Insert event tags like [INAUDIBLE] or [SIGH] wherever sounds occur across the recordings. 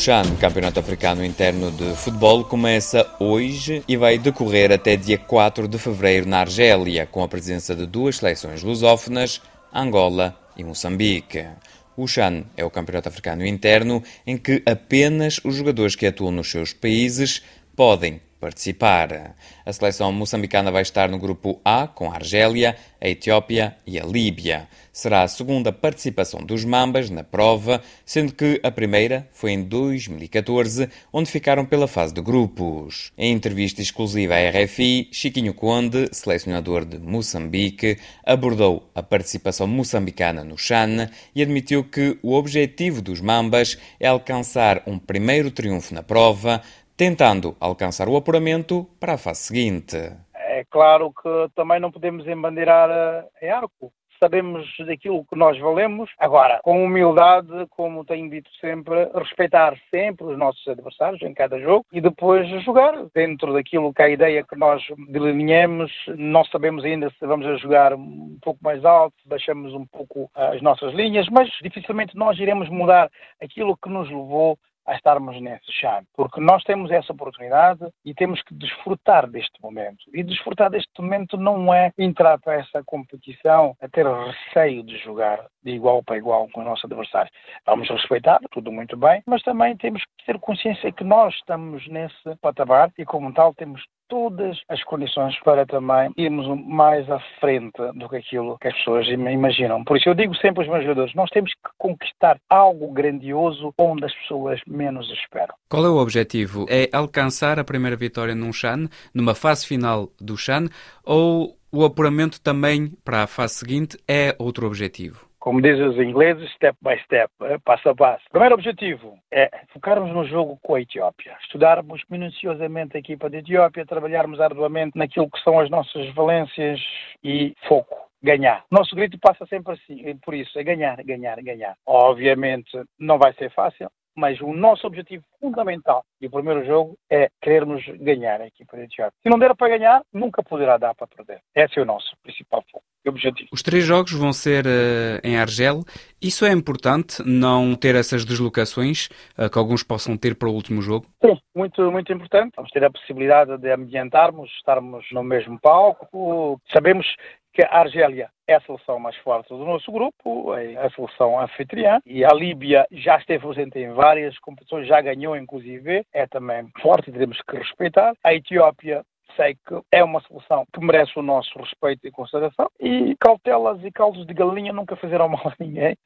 CHAN, Campeonato Africano Interno de Futebol, começa hoje e vai decorrer até dia 4 de fevereiro na Argélia, com a presença de duas seleções lusófonas, Angola e Moçambique. O CHAN é o Campeonato Africano Interno em que apenas os jogadores que atuam nos seus países podem participar. A seleção moçambicana vai estar no grupo A com a Argélia, a Etiópia e a Líbia. Será a segunda participação dos Mambas na prova, sendo que a primeira foi em 2014, onde ficaram pela fase de grupos. Em entrevista exclusiva à RFI, Chiquinho Conde, selecionador de Moçambique, abordou a participação moçambicana no CHAN e admitiu que o objetivo dos Mambas é alcançar um primeiro triunfo na prova, tentando alcançar o apuramento para a fase seguinte. É claro que também não podemos embandeirar eh, em arco. Sabemos daquilo que nós valemos. Agora, com humildade, como tenho dito sempre, respeitar sempre os nossos adversários em cada jogo e depois jogar dentro daquilo que é a ideia que nós delineamos. Não sabemos ainda se vamos a jogar um pouco mais alto, baixamos um pouco as nossas linhas, mas dificilmente nós iremos mudar aquilo que nos levou a estarmos nesse chão, porque nós temos essa oportunidade e temos que desfrutar deste momento. E desfrutar deste momento não é entrar para essa competição a ter receio de jogar de igual para igual com os nossos adversários. Vamos respeitar, tudo muito bem, mas também temos que ter consciência que nós estamos nesse patamar e, como tal, temos todas as condições para também irmos mais à frente do que aquilo que as pessoas imaginam. Por isso eu digo sempre aos meus jogadores, nós temos que conquistar algo grandioso onde as pessoas menos esperam. Qual é o objetivo? É alcançar a primeira vitória num Chan, numa fase final do Chan, ou o apuramento também para a fase seguinte é outro objetivo? Como dizem os ingleses, step by step, eh, passo a passo. O primeiro objetivo é focarmos no jogo com a Etiópia, estudarmos minuciosamente a equipa da Etiópia, trabalharmos arduamente naquilo que são as nossas valências e foco ganhar. Nosso grito passa sempre assim, por isso, é ganhar, ganhar, ganhar. Obviamente não vai ser fácil, mas o nosso objetivo fundamental e o primeiro jogo é querermos ganhar a equipa de Etiópia. Se não der para ganhar, nunca poderá dar para perder. Esse é o nosso principal foco e objetivo. Os três jogos vão ser uh, em Argel. Isso é importante, não ter essas deslocações uh, que alguns possam ter para o último jogo? Sim, muito, muito importante. Vamos ter a possibilidade de ambientarmos, estarmos no mesmo palco. Sabemos que a Argélia é a seleção mais forte do nosso grupo, é a seleção anfitriã, e a Líbia já esteve presente em várias competições, já ganhou inclusive, é também forte e temos que respeitar. A Etiópia sei que é uma solução que merece o nosso respeito e consideração e cautelas e caldos de galinha nunca fizeram mal a ninguém,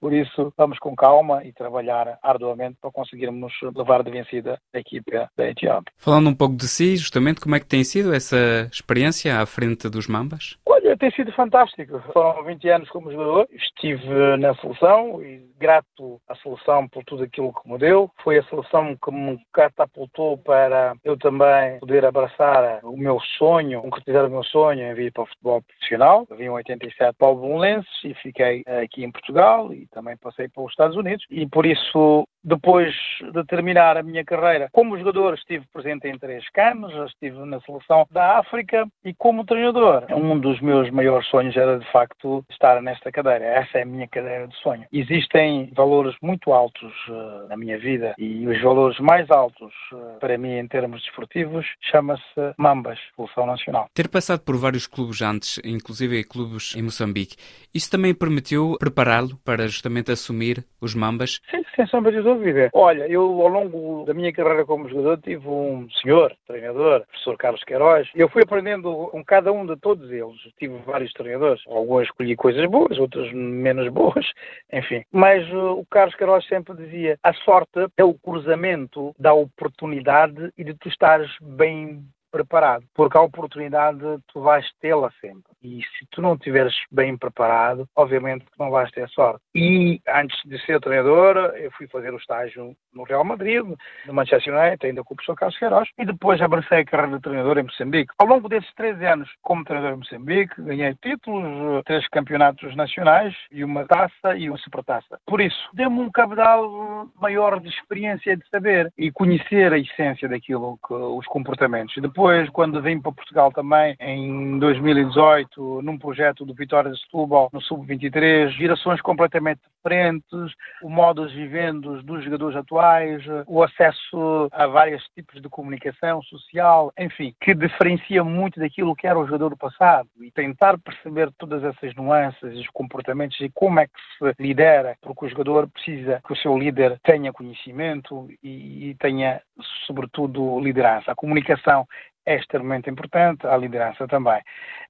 por isso vamos com calma e trabalhar arduamente para conseguirmos levar de vencida a equipe da Etiópia. Falando um pouco de si, justamente, como é que tem sido essa experiência à frente dos Mambas? Olha, tem sido fantástico. Foram 20 anos como jogador, estive na seleção e grato à seleção por tudo aquilo que me deu. Foi a seleção que me catapultou para eu também poder abraçar o meu sonho, concretizar o meu sonho em vir para o futebol profissional. Vim em 87 para o Belenenses e fiquei aqui em Portugal e também passei para os Estados Unidos. E por isso depois de terminar a minha carreira como jogador, estive presente em três canos, estive na seleção da África e como treinador. Um dos meus maiores sonhos era de facto estar nesta cadeira. Essa é a minha cadeira de sonho. Existem valores muito altos uh, na minha vida e os valores mais altos uh, para mim em termos desportivos chama-se Mambas, Seleção Nacional. Ter passado por vários clubes antes, inclusive clubes em Moçambique, isso também permitiu prepará-lo para justamente assumir os Mambas? Sim, sem sombra de dúvida. Olha, eu ao longo da minha carreira como jogador tive um senhor, treinador, professor Carlos Queiroz. Eu fui aprendendo com cada um de todos eles. Tive vários treinadores. Alguns escolhi coisas boas, outros menos boas, [LAUGHS] enfim. Mas uh, o Carlos Queiroz sempre dizia: a sorte é o cruzamento da oportunidade e de tu estares bem preparado, porque a oportunidade tu vais tê-la sempre. E se tu não estiveres bem preparado, obviamente que não vais ter sorte. E antes de ser treinador, eu fui fazer o estágio no Real Madrid, no Manchester United, ainda com o professor Carlos Queiroz, e depois abracei a carreira de treinador em Moçambique. Ao longo desses 13 anos como treinador em Moçambique, ganhei títulos, três campeonatos nacionais e uma taça e uma supertaça. Por isso, deu-me um cabedal maior de experiência de saber e conhecer a essência daquilo que os comportamentos. Depois, quando vim para Portugal também, em 2018, num projeto do Vitória de Setúbal, no Sub-23, gerações completamente diferentes, o modo de vivendos dos jogadores atuais, o acesso a vários tipos de comunicação social, enfim, que diferencia muito daquilo que era o jogador do passado e tentar perceber todas essas nuances os comportamentos e como é que se lidera, porque o jogador precisa que o seu líder tenha conhecimento e, e tenha, sobretudo, liderança. A comunicação é extremamente importante, a liderança também.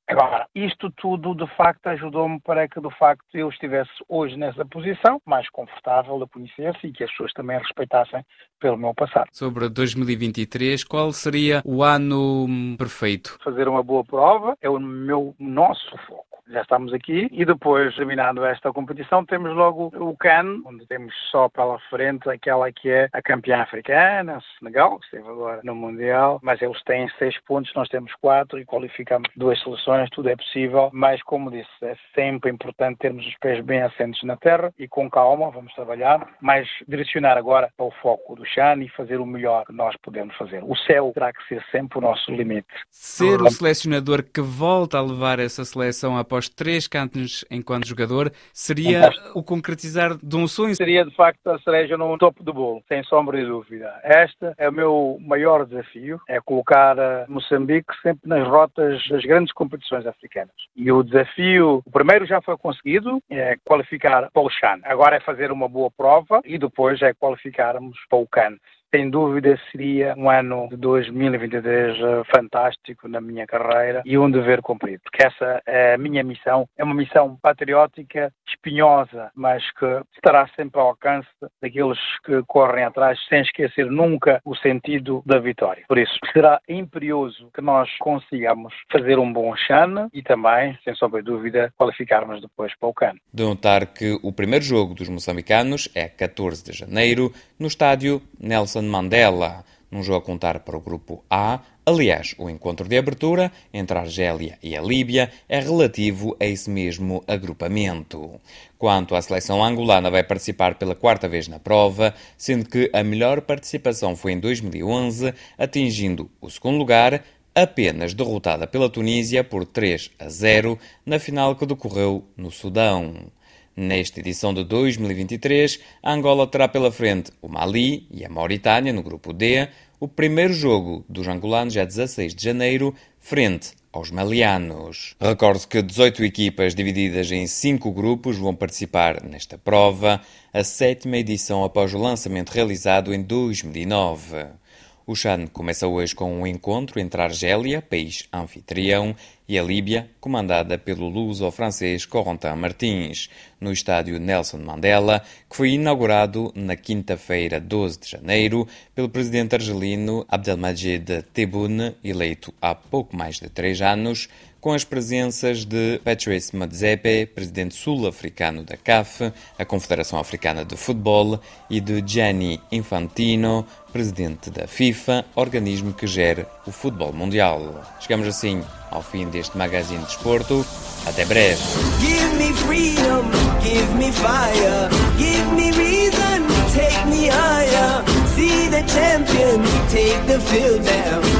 Agora, isto tudo de facto ajudou-me para que de facto eu estivesse hoje nessa posição, mais confortável de conhecer-se e que as pessoas também respeitassem pelo meu passado. Sobre 2023, qual seria o ano perfeito? Fazer uma boa prova é o meu nosso foco já estamos aqui. E depois, terminando esta competição, temos logo o CAN, onde temos só pela frente aquela que é a campeã africana, Senegal, que esteve agora no Mundial, mas eles têm seis pontos, nós temos quatro e qualificamos duas seleções, tudo é possível, mas como disse, é sempre importante termos os pés bem assentes na terra e com calma, vamos trabalhar, mas direcionar agora para o foco do Chan e fazer o melhor que nós podemos fazer. O céu terá que ser sempre o nosso limite. Ser o selecionador que volta a levar essa seleção após após três cantos enquanto jogador, seria o concretizar de um sonho? Seria de facto a cereja no topo do bolo, sem sombra de dúvida. Este é o meu maior desafio, é colocar Moçambique sempre nas rotas das grandes competições africanas. E o desafio, o primeiro já foi conseguido, é qualificar para o Chan. Agora é fazer uma boa prova e depois é qualificarmos para o CAN sem dúvida seria um ano de 2023 eh, fantástico na minha carreira e um dever cumprido, porque essa é a minha missão, é uma missão patriótica, espinhosa, mas que estará sempre ao alcance daqueles que correm atrás, sem esquecer nunca o sentido da vitória. Por isso, será imperioso que nós consigamos fazer um bom chane e também, sem sombra de dúvida, qualificarmos depois para o CAN. De notar que o primeiro jogo dos moçambicanos é 14 de janeiro, no estádio Nelson Nelson Mandela, num jogo a contar para o grupo A. Aliás, o encontro de abertura entre a Argélia e a Líbia é relativo a esse mesmo agrupamento. Quanto à seleção angolana, vai participar pela quarta vez na prova, sendo que a melhor participação foi em 2011, atingindo o segundo lugar, apenas derrotada pela Tunísia por 3 a 0 na final que decorreu no Sudão. Nesta edição de 2023, a Angola terá pela frente o Mali e a Mauritânia no grupo D, o primeiro jogo dos angolanos é 16 de janeiro, frente aos malianos. Recorde que 18 equipas divididas em 5 grupos vão participar nesta prova, a sétima edição após o lançamento realizado em 2009. O Chan começa hoje com um encontro entre a Argélia, país anfitrião, e a Líbia, comandada pelo luso-francês Corentin Martins, no estádio Nelson Mandela, que foi inaugurado na quinta-feira, 12 de janeiro, pelo presidente argelino Abdelmajid Tebboune, eleito há pouco mais de três anos, com as presenças de Patrice Madzepe, presidente sul-africano da CAF, a Confederação Africana de Futebol, e de Gianni Infantino, presidente da FIFA, organismo que gera o futebol mundial. Chegamos assim ao fim deste magazine de desporto. Até breve. Give me freedom, give me fire, give me reason, take me higher. See the champions, take the field.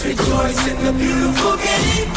Let's rejoice in the beautiful game.